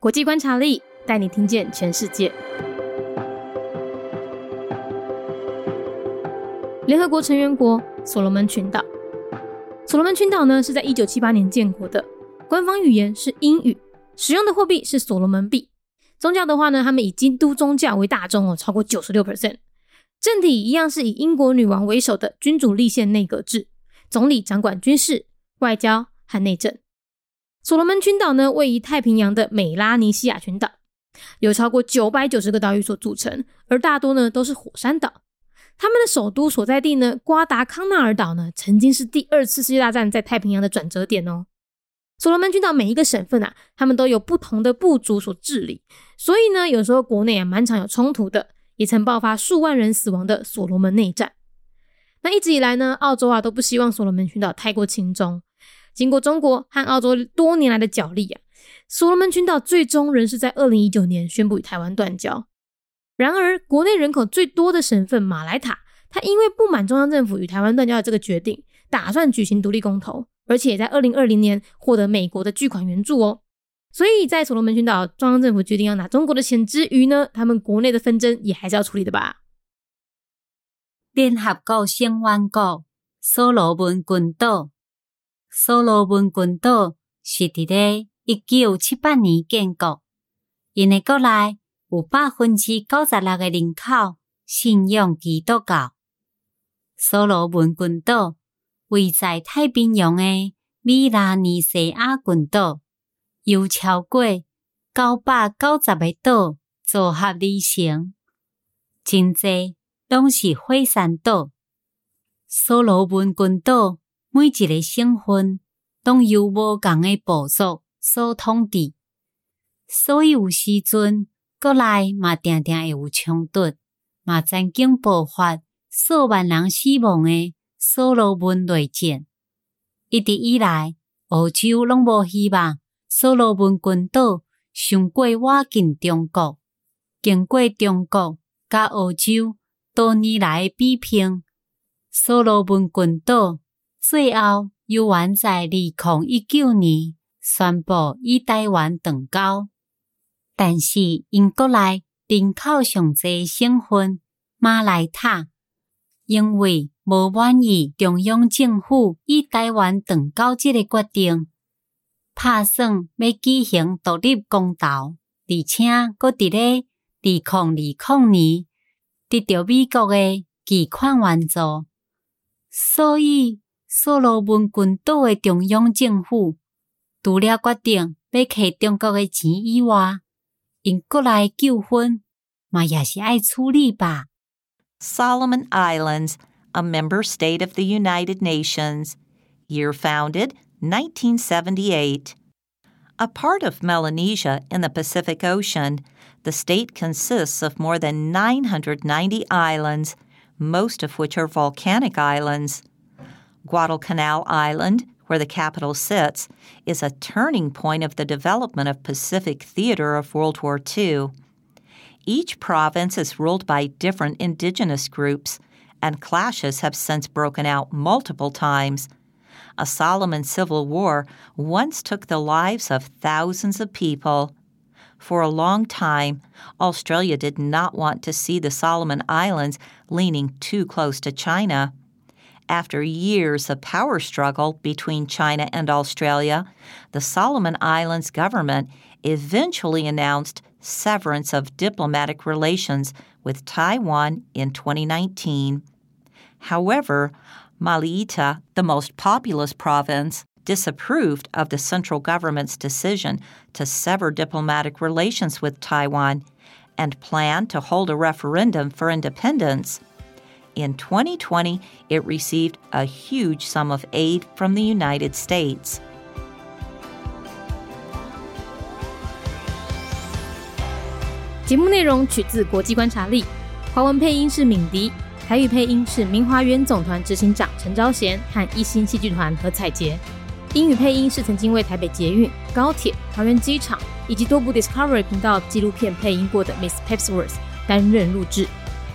国际观察力带你听见全世界。联合国成员国所罗门群岛。所罗门群岛呢是在一九七八年建国的，官方语言是英语，使用的货币是所罗门币。宗教的话呢，他们以基督宗教为大宗哦，超过九十六 percent。政体一样是以英国女王为首的君主立宪内阁制，总理掌管军事、外交和内政。所罗门群岛呢，位于太平洋的美拉尼西亚群岛，有超过九百九十个岛屿所组成，而大多呢都是火山岛。他们的首都所在地呢，瓜达康纳尔岛呢，曾经是第二次世界大战在太平洋的转折点哦。所罗门群岛每一个省份啊，他们都有不同的部族所治理，所以呢，有时候国内啊蛮常有冲突的，也曾爆发数万人死亡的所罗门内战。那一直以来呢，澳洲啊都不希望所罗门群岛太过轻中。经过中国和澳洲多年来的角力啊，所罗门群岛最终仍是在二零一九年宣布与台湾断交。然而，国内人口最多的省份马来塔，它因为不满中央政府与台湾断交的这个决定，打算举行独立公投，而且也在二零二零年获得美国的巨款援助哦。所以在所罗门群岛，中央政府决定要拿中国的钱之余呢，他们国内的纷争也还是要处理的吧。联合国成员国所罗门群岛，所罗门群岛是伫咧一九七八年建国，因的国内。有百分之九十六的人口信仰基督教。所罗门群岛位在太平洋的米拉尼西亚群岛，由超过九百九十个岛组合而成，真济拢是火山岛。所罗门群岛每一个省份拢由无共的部族所统治，所以有时阵。国内嘛，定定会有冲突，嘛曾经爆发数万人死亡的所罗门内战。一直以来，欧洲拢无希望所罗门群岛上过瓦近中国。经过中国甲欧洲多年来的比拼，所罗门群岛最后又原在二零一九年宣布与台湾断交。但是，因国内人口上济省份马来塔，因为无满意中央政府与台湾断交即个决定，拍算要举行独立公投，而且搁伫咧二零二零年得到美国的巨款援助，所以所罗门群岛的中央政府除了决定要摕中国的钱以外，因国内纠纷，嘛也是爱处理吧。Solomon Islands, a member state of the United Nations. Year founded 1978. A part of Melanesia in the Pacific Ocean, the state consists of more than 990 islands, most of which are volcanic islands. Guadalcanal Island, where the capital sits, is a turning point of the development of Pacific theater of World War II. Each province is ruled by different indigenous groups, and clashes have since broken out multiple times. A Solomon civil war once took the lives of thousands of people. For a long time, Australia did not want to see the Solomon Islands leaning too close to China after years of power struggle between China and Australia, the Solomon Islands government eventually announced severance of diplomatic relations with Taiwan in 2019. However, Malaita, the most populous province, disapproved of the central government's decision to sever diplomatic relations with Taiwan and planned to hold a referendum for independence. In 2020, it received a huge sum of aid from the United States. 节目内容取自国际观察力，华文配音是敏迪，台语配音是明华园总团执行长陈昭贤和一星戏剧团何彩杰，英语配音是曾经为台北捷运、高铁、桃园机场以及多部 Discovery 频道纪录片配音过的 Miss Pepsworth 担任录制。